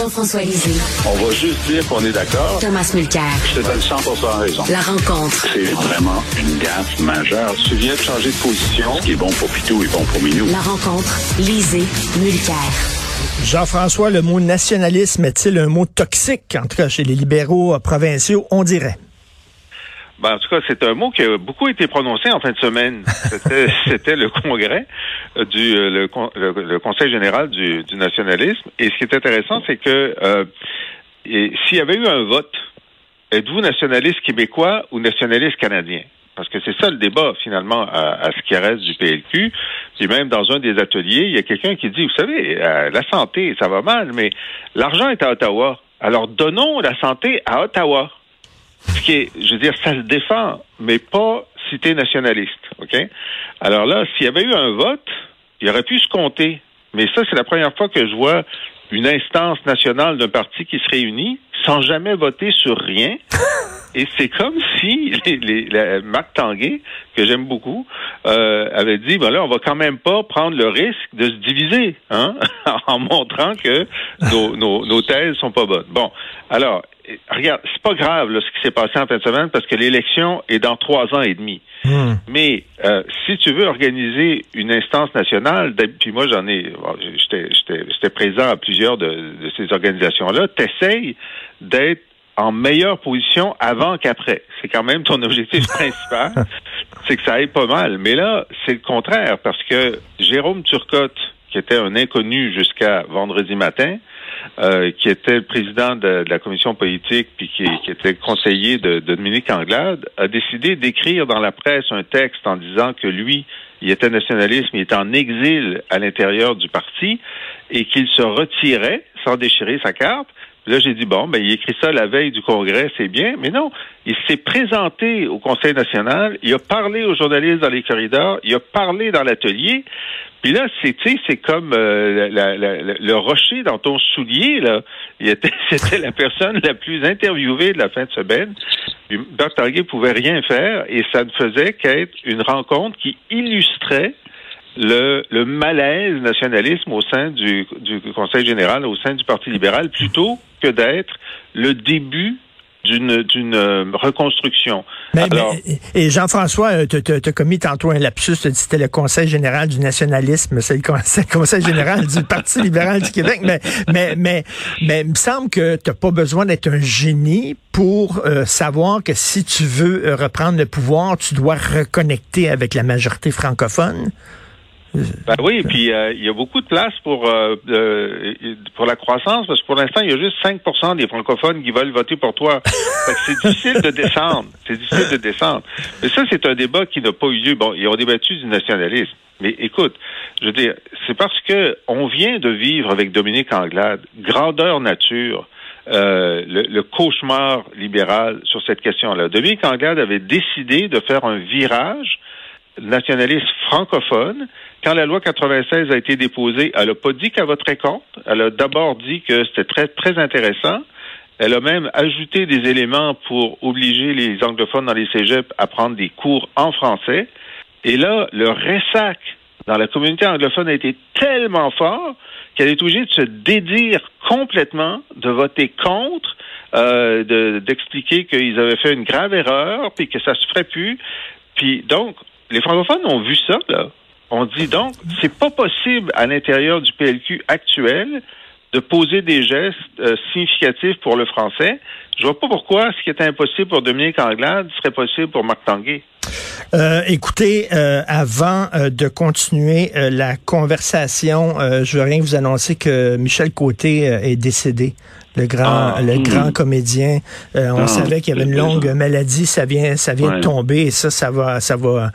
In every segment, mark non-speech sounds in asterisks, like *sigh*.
Jean-François Lisée. On va juste dire qu'on est d'accord. Thomas Mulcair. Je te donne 100 raison. La rencontre. C'est vraiment une gaffe majeure. Tu viens de changer de position. Ce qui est bon pour Pitou est bon pour Minou. La rencontre. Lisée. Mulcair. Jean-François, le mot nationalisme est-il un mot toxique, en tout cas chez les libéraux provinciaux, on dirait? Ben, en tout cas, c'est un mot qui a beaucoup été prononcé en fin de semaine. *laughs* C'était le congrès du le, le, Conseil général du, du, nationalisme. Et ce qui est intéressant, c'est que euh, s'il y avait eu un vote, êtes-vous nationaliste québécois ou nationaliste canadien? Parce que c'est ça le débat, finalement, à, à, ce qui reste du PLQ. Puis même dans un des ateliers, il y a quelqu'un qui dit, vous savez, euh, la santé, ça va mal, mais l'argent est à Ottawa. Alors donnons la santé à Ottawa. Ce qui est, je veux dire, ça se défend, mais pas cité nationaliste, OK? Alors là, s'il y avait eu un vote, il aurait pu se compter. Mais ça, c'est la première fois que je vois une instance nationale d'un parti qui se réunit sans jamais voter sur rien. *laughs* Et c'est comme si les, les, Marc Tanguay, que j'aime beaucoup, euh, avait dit ben là, on va quand même pas prendre le risque de se diviser, hein, *laughs* en montrant que nos, nos, nos thèses sont pas bonnes. Bon, alors, regarde, c'est pas grave là, ce qui s'est passé en fin de semaine parce que l'élection est dans trois ans et demi. Hmm. Mais euh, si tu veux organiser une instance nationale, puis moi j'en ai, j'étais présent à plusieurs de, de ces organisations-là, t'essayes d'être en meilleure position avant qu'après. C'est quand même ton objectif *laughs* principal, c'est que ça aille pas mal. Mais là, c'est le contraire, parce que Jérôme Turcotte, qui était un inconnu jusqu'à vendredi matin, euh, qui était le président de, la commission politique puis qui, était conseiller de, de, Dominique Anglade, a décidé d'écrire dans la presse un texte en disant que lui, il était nationaliste, mais il était en exil à l'intérieur du parti et qu'il se retirait sans déchirer sa carte Là, j'ai dit, bon, ben, il écrit ça la veille du Congrès, c'est bien. Mais non, il s'est présenté au Conseil national, il a parlé aux journalistes dans les corridors, il a parlé dans l'atelier. Puis là, c'est, c'est comme euh, le rocher dans ton soulier, là. Il était, *laughs* c'était la personne la plus interviewée de la fin de semaine. Puis Tanguay pouvait rien faire et ça ne faisait qu'être une rencontre qui illustrait le, le malaise nationalisme au sein du, du Conseil général, au sein du Parti libéral, plutôt que d'être le début d'une d'une euh, reconstruction. Mais, et Jean-François, euh, tu as commis tantôt un lapsus, tu dit c'était le Conseil général du nationalisme, c'est le, Conseil général du Parti libéral du Québec, mais mais mais mais il me semble que tu pas besoin d'être un génie pour euh, savoir que si tu veux reprendre le pouvoir, tu dois reconnecter avec la majorité francophone. Ben oui, puis euh, il y a beaucoup de place pour euh, pour la croissance parce que pour l'instant il y a juste 5% des francophones qui veulent voter pour toi. *laughs* c'est difficile de descendre, c'est difficile de descendre. Mais ça c'est un débat qui n'a pas eu lieu. Bon, ils ont débattu du nationalisme. Mais écoute, je veux dire, c'est parce que on vient de vivre avec Dominique Anglade, grandeur nature. Euh, le, le, cauchemar libéral sur cette question-là. Dominique Anglade avait décidé de faire un virage nationaliste francophone. Quand la loi 96 a été déposée, elle n'a pas dit qu'elle voterait contre. Elle a d'abord dit que c'était très, très intéressant. Elle a même ajouté des éléments pour obliger les anglophones dans les cégeps à prendre des cours en français. Et là, le ressac dans la communauté anglophone a été tellement fort qu'elle est obligée de se dédire complètement, de voter contre, euh, d'expliquer qu'ils avaient fait une grave erreur, puis que ça se ferait plus. Puis donc, les francophones ont vu ça, là. On dit donc, c'est pas possible à l'intérieur du PLQ actuel de poser des gestes euh, significatifs pour le français. Je vois pas pourquoi ce qui est impossible pour Dominique Anglade serait possible pour Marc Tanguay. Euh, écoutez, euh, avant de continuer la conversation, je veux rien vous annoncer que Michel Côté est décédé le grand, ah, le grand comédien. on ah, savait qu'il y avait une longue maladie, ça vient, ça vient de tomber et ça, ça va, ça va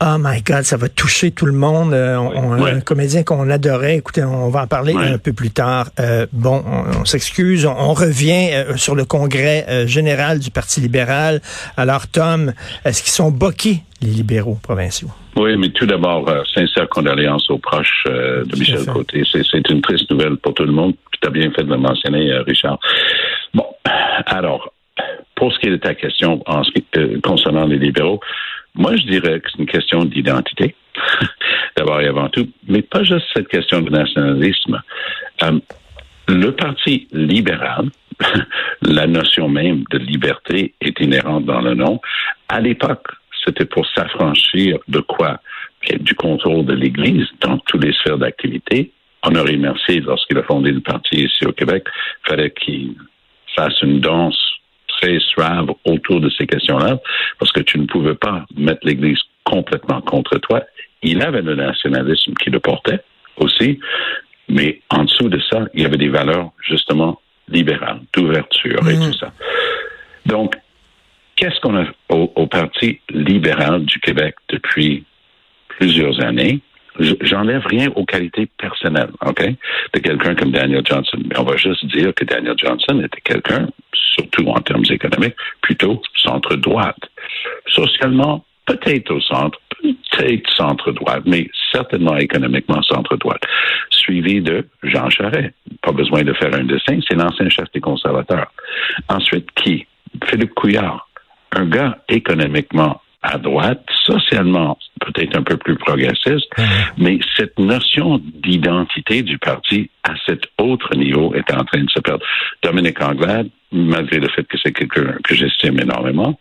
Oh my God, ça va toucher tout le monde. Euh, on, Un comédien qu'on adorait. Écoutez, on va en parler un peu plus tard. Euh, bon, on, s'excuse. On, revient euh, sur le congrès général du Parti libéral. Alors, Tom, est-ce qu'ils sont boqués, les libéraux provinciaux? Oui, mais tout d'abord, sincère condoléances aux proches de Michel Côté. C'est une triste nouvelle pour tout le monde. Tu as bien fait de le mentionner, Richard. Bon, alors, pour ce qui est de ta question en concernant les libéraux, moi, je dirais que c'est une question d'identité, *laughs* d'abord et avant tout, mais pas juste cette question de nationalisme. Euh, le Parti libéral, *laughs* la notion même de liberté est inhérente dans le nom. À l'époque, c'était pour s'affranchir de quoi? Du contrôle de l'Église dans toutes les sphères d'activité. Honoré Mercier, lorsqu'il a fondé le parti ici au Québec, fallait qu'il fasse une danse très suave autour de ces questions-là, parce que tu ne pouvais pas mettre l'Église complètement contre toi. Il avait le nationalisme qui le portait aussi, mais en dessous de ça, il y avait des valeurs justement libérales, d'ouverture et tout ça. Donc, qu'est-ce qu'on a au, Parti libéral du Québec depuis plusieurs années? J'enlève rien aux qualités personnelles, OK, de quelqu'un comme Daniel Johnson. Mais on va juste dire que Daniel Johnson était quelqu'un, surtout en termes économiques, plutôt centre-droite. Socialement, peut-être au centre, peut-être centre-droite, mais certainement économiquement centre-droite, suivi de Jean Charest. Pas besoin de faire un dessin, c'est l'ancien chef des conservateurs. Ensuite, qui? Philippe Couillard, un gars économiquement à droite, socialement peut-être un peu plus progressiste, mais cette notion d'identité du parti à cet autre niveau est en train de se perdre. Dominique Anglade, malgré le fait que c'est quelqu'un que j'estime énormément,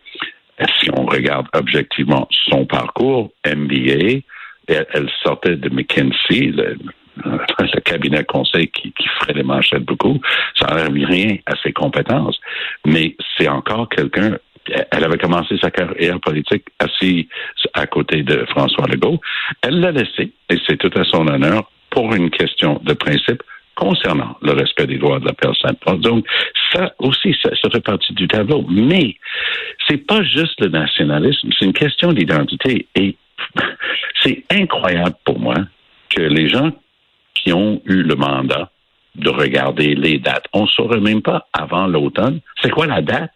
si on regarde objectivement son parcours, MBA, elle, sortait de McKinsey, le, *laughs* cabinet conseil qui, qui ferait les manchettes beaucoup, ça n'enlève rien à ses compétences. Mais c'est encore quelqu'un elle avait commencé sa carrière politique assise à côté de François Legault. Elle l'a laissé, et c'est tout à son honneur, pour une question de principe concernant le respect des droits de la personne. Donc, ça aussi, ça, fait partie du tableau. Mais c'est pas juste le nationalisme, c'est une question d'identité. Et *laughs* c'est incroyable pour moi que les gens qui ont eu le mandat de regarder les dates, on ne saurait même pas avant l'automne, c'est quoi la date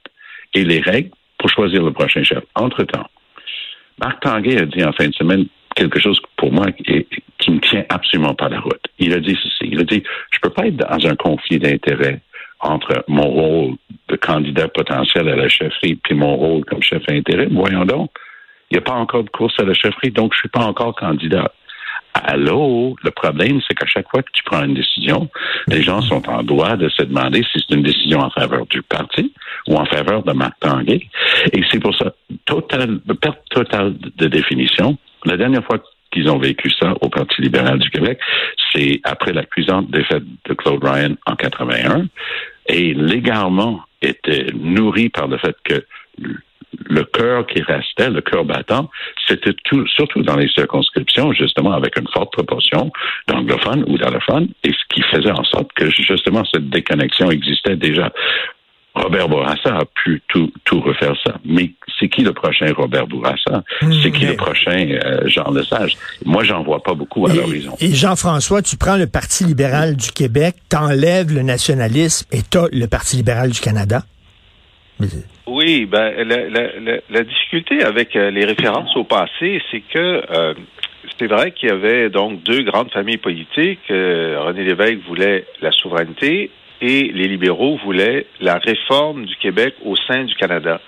et les règles pour choisir le prochain chef. Entre-temps, Marc Tanguay a dit en fin de semaine quelque chose pour moi qui, qui ne tient absolument pas la route. Il a dit ceci. Il a dit, je peux pas être dans un conflit d'intérêts entre mon rôle de candidat potentiel à la chefferie puis mon rôle comme chef intérêt. Voyons donc. Il n'y a pas encore de course à la chefferie, donc je suis pas encore candidat. Allô, le problème, c'est qu'à chaque fois que tu prends une décision, les gens sont en droit de se demander si c'est une décision en faveur du parti ou en faveur de Marc Tanguay. Et c'est pour ça, total, perte totale de définition. La dernière fois qu'ils ont vécu ça au Parti libéral du Québec, c'est après la cuisante défaite de Claude Ryan en 81. Et l'égarement était nourri par le fait que le cœur qui restait, le cœur battant, c'était tout, surtout dans les circonscriptions, justement, avec une forte proportion d'anglophones ou d'allophones, et ce qui faisait en sorte que, justement, cette déconnexion existait déjà. Robert Bourassa a pu tout, tout refaire ça. Mais c'est qui le prochain Robert Bourassa? Hmm, c'est qui le prochain euh, Jean Lesage? Moi, j'en vois pas beaucoup à l'horizon. Et Jean-François, tu prends le Parti libéral du Québec, t'enlèves le nationalisme et t'as le Parti libéral du Canada. Oui, ben la, difficulté avec euh, les références au passé, c'est que euh, c'est vrai qu'il y avait donc deux grandes familles politiques. Euh, René Lévesque voulait la souveraineté et les libéraux voulaient la réforme du Québec au sein du Canada.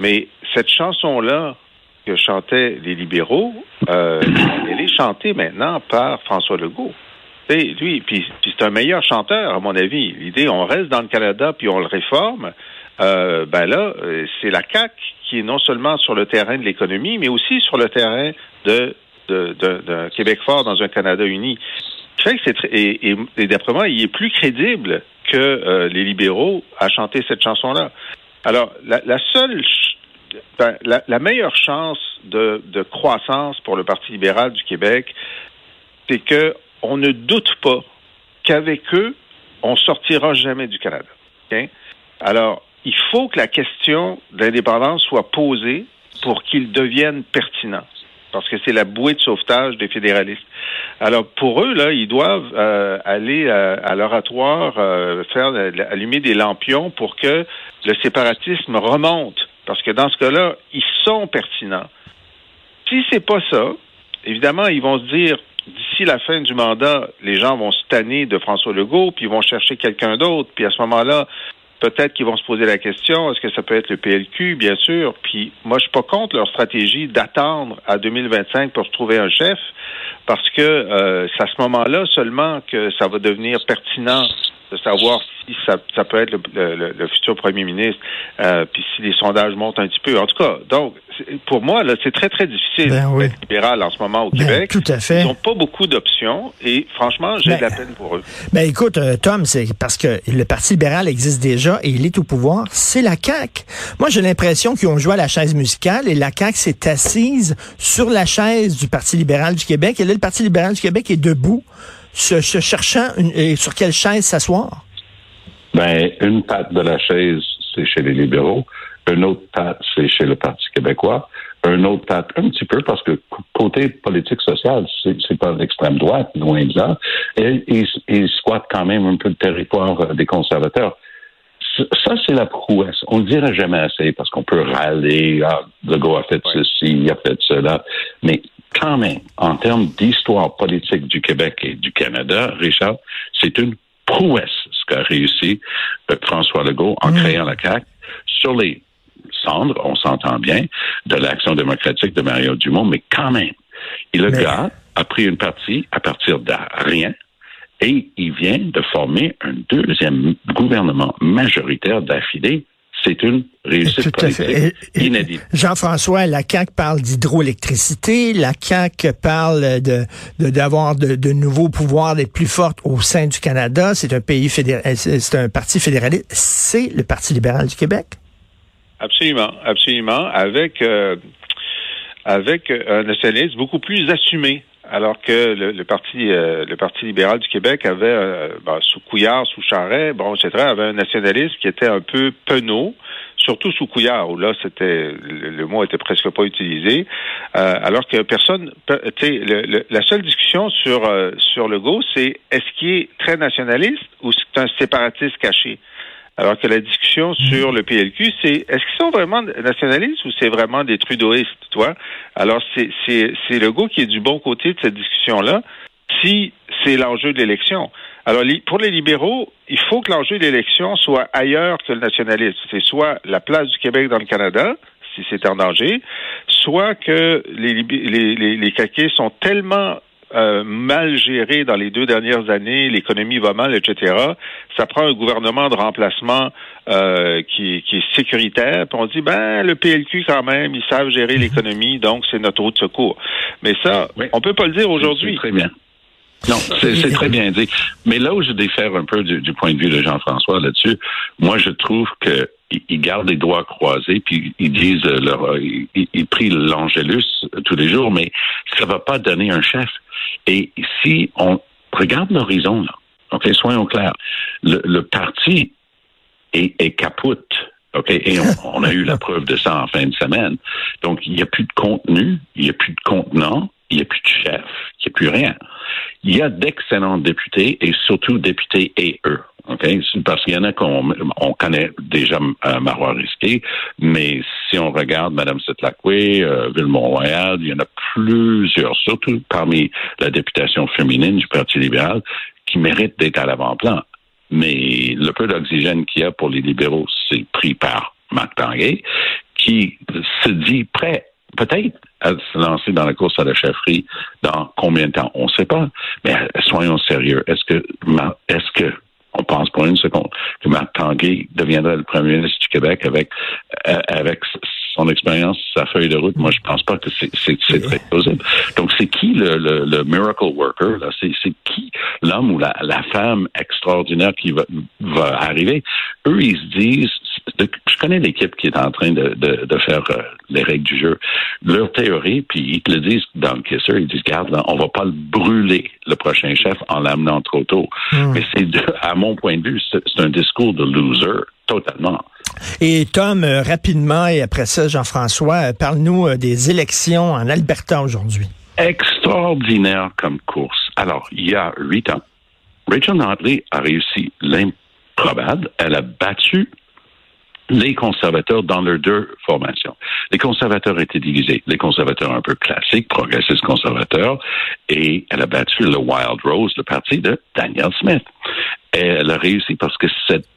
Mais cette chanson-là que chantaient les libéraux, elle est chantée maintenant par François Legault. Lui, puis c'est un meilleur chanteur, à mon avis. L'idée, on reste dans le Canada, puis on le réforme euh, ben là, euh, c'est la CAC qui est non seulement sur le terrain de l'économie, mais aussi sur le terrain de d'un Québec fort dans un Canada uni. C'est et, et, d'après moi, il est plus crédible que euh, les libéraux à chanter cette chanson-là. Alors, la, seule, ben, la, meilleure chance de, de, croissance pour le Parti libéral du Québec, c'est que on ne doute pas qu'avec eux, on sortira jamais du Canada. Alors, il faut que la question d'indépendance soit posée pour qu'il devienne pertinent. Parce que c'est la bouée de sauvetage des fédéralistes. Alors pour eux là, ils doivent euh, aller euh, à, l'oratoire, euh, faire allumer des lampions pour que le séparatisme remonte. Parce que dans ce cas-là, ils sont pertinents. Si c'est pas ça, évidemment, ils vont se dire d'ici la fin du mandat, les gens vont se tanner de François Legault, puis ils vont chercher quelqu'un d'autre, puis à ce moment-là, peut-être qu'ils vont se poser la question, est-ce que ça peut être le PLQ, bien sûr. Puis moi, je suis pas contre leur stratégie d'attendre à 2025 pour trouver un chef, parce que euh, c'est à ce moment-là seulement que ça va devenir pertinent de savoir si ça, ça peut être le, le, futur premier ministre, euh, puis si les sondages montent un petit peu. En tout cas, donc, pour moi, là, c'est très, très difficile ben d'être libéral en ce moment au ben, Québec. Tout à fait. Ils n'ont pas beaucoup d'options et franchement, j'ai Ben, de la peine pour eux. Ben écoute, euh, Tom, c'est parce que le Parti libéral existe déjà et il est au pouvoir, c'est la CAQ. Moi, j'ai l'impression qu'ils ont joué à la chaise musicale et la CAQ s'est assise sur la chaise du Parti libéral du Québec. Et là, le Parti libéral du Québec est debout, se, se cherchant une, et sur quelle chaise s'asseoir? Ben, une patte de la chaise, c'est chez les libéraux. Une autre patte, c'est chez le Parti québécois. Un autre patte, un petit peu, parce que côté politique sociale, c'est, c'est pas l'extrême droite, loin de là. Et ils il squattent quand même un peu le territoire euh, des conservateurs. Ça, c'est la prouesse. On ne dira jamais assez parce qu'on peut râler. Ah, Legault a fait ceci, il a fait cela. Mais quand même, en termes d'histoire politique du Québec et du Canada, Richard, c'est une prouesse ce qu'a réussi euh, François Legault en Mmh. créant la CAQ sur les cendres, on s'entend bien, de l'action démocratique de Mario Dumont, mais quand même, et le Mais- gars a pris une partie à partir de rien et il vient de former un deuxième gouvernement majoritaire d'affilée. C'est une réussite Tout à fait. Jean-François, la CAQ parle d'hydroélectricité, la CAQ parle de de- d'avoir de, de nouveaux pouvoirs, d'être plus forte au sein du Canada. C'est un pays fédéral, c'est un parti fédéraliste. C'est le Parti libéral du Québec. Absolument, absolument, avec euh, avec un nationalisme beaucoup plus assumé. Alors que le, le parti euh, le parti libéral du Québec avait euh, bon, sous Couillard, sous Charret, bon etc. avait un nationalisme qui était un peu penaud, surtout sous Couillard où là c'était le, le mot était presque pas utilisé. Euh, alors que personne, le- la seule discussion sur euh, sur le go, c'est est-ce qu'il est très nationaliste ou c'est un séparatiste caché? Alors que la discussion sur le PLQ, c'est est-ce qu'ils sont vraiment nationalistes ou c'est vraiment des trudeauistes, toi? Alors, c'est, c'est, c'est le goût qui est du bon côté de cette discussion-là, si c'est l'enjeu de l'élection. Alors, pour les libéraux, il faut que l'enjeu de l'élection soit ailleurs que le nationalisme. C'est soit la place du Québec dans le Canada, si c'est en danger, soit que les, les, les, les caquets sont tellement euh, mal géré dans les deux dernières années, l'économie va mal, etc. Ça prend un gouvernement de remplacement euh, qui, qui est sécuritaire. Puis on dit ben le PLQ quand même, ils savent gérer *laughs* l'économie, donc c'est notre route de secours. Mais ça, Oui. on peut pas le dire aujourd'hui. C'est très bien. Non, c'est c'est très bien dit. Mais là où je diffère un peu du, du point de vue de Jean-François là-dessus, moi je trouve que ils gardent les doigts croisés, puis ils disent leur, ils, prient l'Angélus tous les jours, mais ça va pas donner un chef. Et si on regarde l'horizon, là, ok, soyons clairs, le, parti est, est capote. OK? Et on, on a eu la preuve de ça en fin de semaine. Donc, il n'y a plus de contenu, il n'y a plus de contenant, il n'y a plus de chef, il n'y a plus rien. Il y a d'excellents députés et surtout députés et eux. OK? Parce qu'il y en a qu'on on connaît déjà euh, Marois Risqué, mais si on regarde Mme Setlakwe, euh, Ville-Mont-Royal, il y en a plusieurs, surtout parmi la députation féminine du Parti libéral, qui méritent d'être à l'avant-plan. Mais le peu d'oxygène qu'il y a pour les libéraux, c'est pris par Marc Tanguay, qui se dit prêt peut-être à se lancer dans la course à la chefferie dans combien de temps? On ne sait pas. Mais soyons sérieux. Est-ce que, est-ce que, on pense pour une seconde, que Marc Tanguay deviendrait le premier ministre du Québec avec, euh, avec son expérience, sa feuille de route? Moi, je pense pas que c'est, très plausible. Donc, c'est qui le, le, le miracle worker? Là? C'est, c'est qui l'homme ou la, la femme extraordinaire qui va, va arriver? Eux, ils se disent, je connais l'équipe qui est en train de, de, de faire euh, les règles du jeu. Leur théorie, puis ils te le disent dans le Kisser, ils disent, regarde, là, on va pas le brûler, le prochain chef, en l'amenant trop tôt. Mais c'est, à mon point de vue, c'est, un discours de loser, totalement. Et Tom, euh, rapidement, et après ça, Jean-François, euh, parle-nous des élections en Alberta aujourd'hui. extraordinaire comme course. Alors, il y a huit ans, Rachel Notley a réussi l'improbable. Elle a battu les conservateurs dans leurs deux formations. Les conservateurs étaient divisés. Les conservateurs un peu classiques, progressistes conservateurs, et elle a battu le Wild Rose, le parti de Daniel Smith. Elle a réussi parce que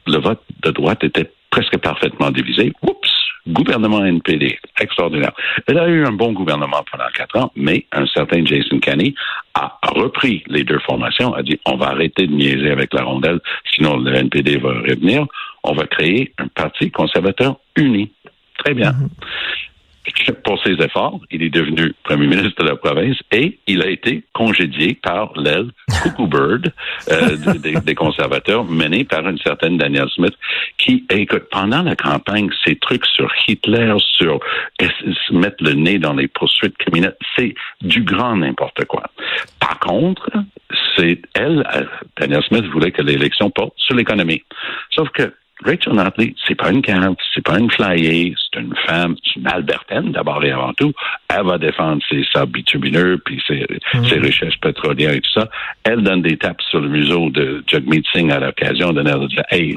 le vote de droite était presque parfaitement divisé. Oups! Gouvernement NPD, extraordinaire. Elle a eu un bon gouvernement pendant quatre ans, mais un certain Jason Kenney a repris les deux formations, a dit on va arrêter de niaiser avec la rondelle, sinon le NPD va revenir. On va créer un parti conservateur uni. Très bien. Mm-hmm pour ses efforts, il est devenu premier ministre de la province et il a été congédié par l'aile Cuckoo *laughs* Bird euh, des, conservateurs, mené par une certaine Danielle Smith, qui, écoute, pendant la campagne, ces trucs sur Hitler, sur se mettre le nez dans les poursuites criminelles, c'est du grand n'importe quoi. Par contre, c'est elle, euh, Danielle Smith voulait que l'élection porte sur l'économie. Sauf que Rachel Notley, c'est pas une carte, c'est pas une flyer, c'est une femme, c'est une Albertaine d'abord et avant tout. Elle va défendre ses sables bitumineux puis ses, mm. ses, richesses pétrolières et tout ça. Elle donne des tapes sur le museau de Jagmeet Singh à l'occasion de dire Hey,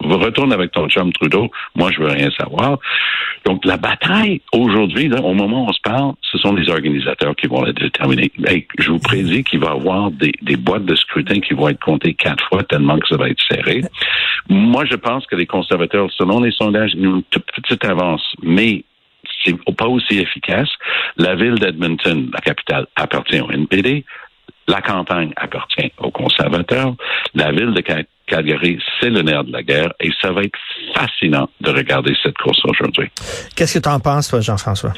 retourne avec ton chum Trudeau, moi je veux rien savoir. Donc la bataille aujourd'hui, au moment où on se parle, ce sont les organisateurs qui vont la déterminer. Hey, je vous prédis qu'il va y avoir des, des boîtes de scrutin qui vont être comptées quatre fois tellement que ça va être serré. Moi, je pense que les conservateurs, selon les sondages, ont une toute petite avance, mais c'est pas aussi efficace. La ville d'Edmonton, la capitale, appartient au NPD. La campagne appartient aux conservateurs. La ville de Calgary, c'est le nerf de la guerre et ça va être fascinant de regarder cette course aujourd'hui. Qu'est-ce que tu en penses, toi, Jean-François?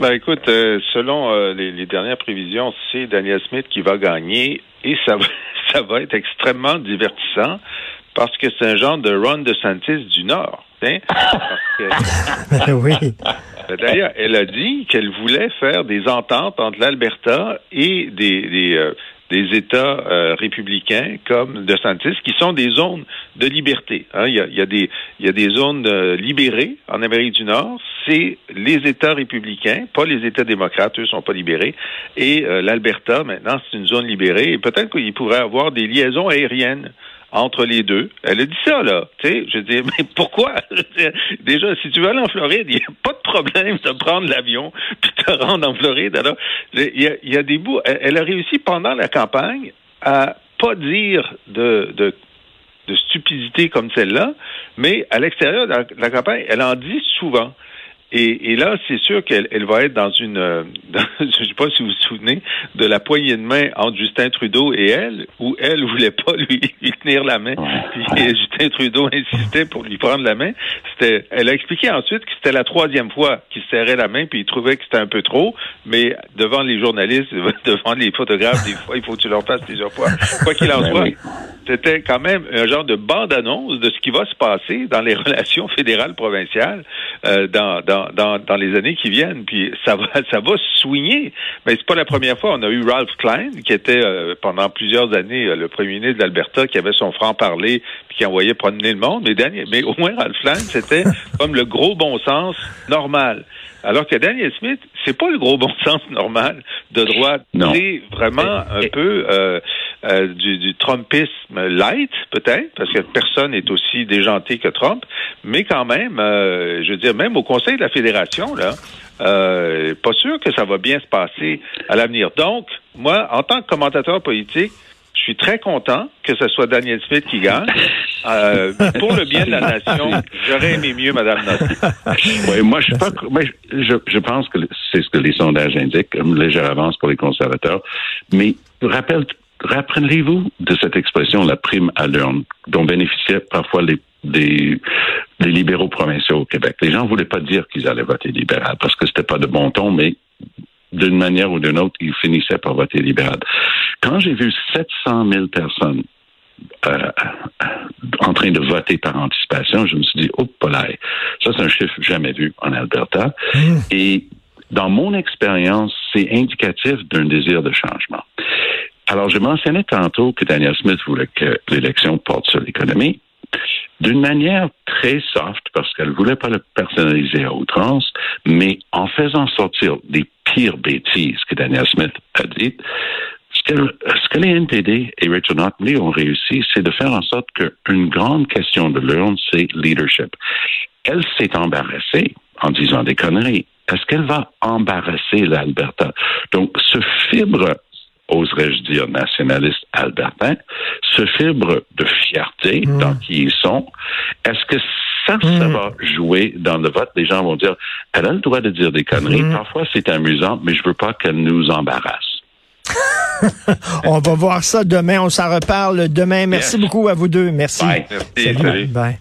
Ben écoute, euh, selon euh, les, les, dernières prévisions, c'est Daniel Smith qui va gagner et ça va, *laughs* ça va être extrêmement divertissant parce que c'est un genre de Ron DeSantis du Nord. Hein? *laughs* *laughs* oui. D'ailleurs, elle a dit qu'elle voulait faire des ententes entre l'Alberta et des, des, euh, des États euh, républicains comme DeSantis, qui sont des zones de liberté. Hein? Il, y a, y a, des, il y a des zones euh, libérées en Amérique du Nord. C'est les États républicains, pas les États démocrates, eux sont pas libérés. Et l'Alberta, maintenant, c'est une zone libérée. Et peut-être qu'il pourrait avoir des liaisons aériennes entre les deux. Elle a dit ça, là. Tu sais, je dis, *laughs* mais pourquoi? déjà, si tu veux aller en Floride, *laughs* il n'y a pas de problème de prendre l'avion *laughs* puis te rendre en Floride. Alors, il y a, des bouts. Elle, a réussi pendant la campagne à pas dire de, de, de stupidité comme celle-là, mais à l'extérieur de la campagne, elle en dit souvent. Et, et, là, c'est sûr qu'elle elle va être dans une, euh, *laughs* dans, je sais pas si vous vous souvenez de la poignée de main entre Justin Trudeau et elle, où elle voulait pas *laughs* lui, tenir la main, puis *laughs* Justin Trudeau insistait pour lui prendre la main. C'était, elle a expliqué ensuite que c'était la troisième fois qu'il serrait la main, puis il trouvait que c'était un peu trop, mais devant les journalistes, devant les photographes, des fois, il faut que tu leur fasses plusieurs fois. Quoi qu'il en ben soit, c'était quand même un genre de bande-annonce de ce qui va se passer dans les relations fédérales provinciales euh, dans, dans, dans, dans, les années qui viennent. Puis ça va *laughs* ça va swinger. Mais c'est pas la première fois. On a eu Ralph Klein, qui était euh, pendant plusieurs années euh, le premier ministre d'Alberta, qui avait son franc-parler, puis qui envoyait promener le monde. Mais, dernier, mais au moins Ralph Klein, c'était *laughs* comme le gros bon sens normal. Alors que Daniel Smith, c'est pas le gros bon *laughs* sens normal de droite. C'est vraiment un peu euh, euh, du, Trumpisme light, peut-être, parce que personne n'est aussi déjanté que Trump. Mais quand même, euh, je veux dire, même au Conseil de la Fédération, là, euh, pas sûr que ça va bien se passer à l'avenir. Donc, moi, en tant que commentateur politique, je suis très content que ce soit Daniel Smith qui gagne. Pour le bien de la nation, j'aurais aimé mieux Mme Notley. Oui, moi, je, pense que c'est ce que les sondages indiquent, une légère avance pour les conservateurs. Mais rappelle, rappellerez-vous de cette expression, la prime à l'urne, dont bénéficiaient parfois les des, des libéraux provinciaux au Québec. Les gens ne voulaient pas dire qu'ils allaient voter libéral parce que c'était pas de bon ton, mais d'une manière ou d'une autre, ils finissaient par voter libéral. Quand j'ai vu 700 000 personnes euh, en train de voter par anticipation, je me suis dit, oh, polaire, ça c'est un chiffre jamais vu en Alberta. Hmm. Et dans mon expérience, c'est indicatif d'un désir de changement. Alors, je mentionnais tantôt que Daniel Smith voulait que l'élection porte sur l'économie d'une manière très soft, parce qu'elle voulait pas le personnaliser à outrance, mais en faisant sortir des pires bêtises que Daniel Smith a dites, ce que, les NPD et Richard Notley ont réussi, c'est de faire en sorte qu'une grande question de l'urne, c'est leadership. elle s'est embarrassée en disant des conneries. Est-ce qu'elle va embarrasser l'Alberta? Donc, ce fibre oserais-je dire, nationaliste albertain, ce fibre de fierté Mm. dans qui ils sont, est-ce que ça, ça Mm. va jouer dans le vote? Les gens vont dire, elle a le droit de dire des conneries. Mm. Parfois, c'est amusant, mais je veux pas qu'elle nous embarrasse. *laughs* On va voir ça demain. On s'en reparle demain. Merci Yes. beaucoup à vous deux. Merci. Bye. Merci, Salut. salut. Bye.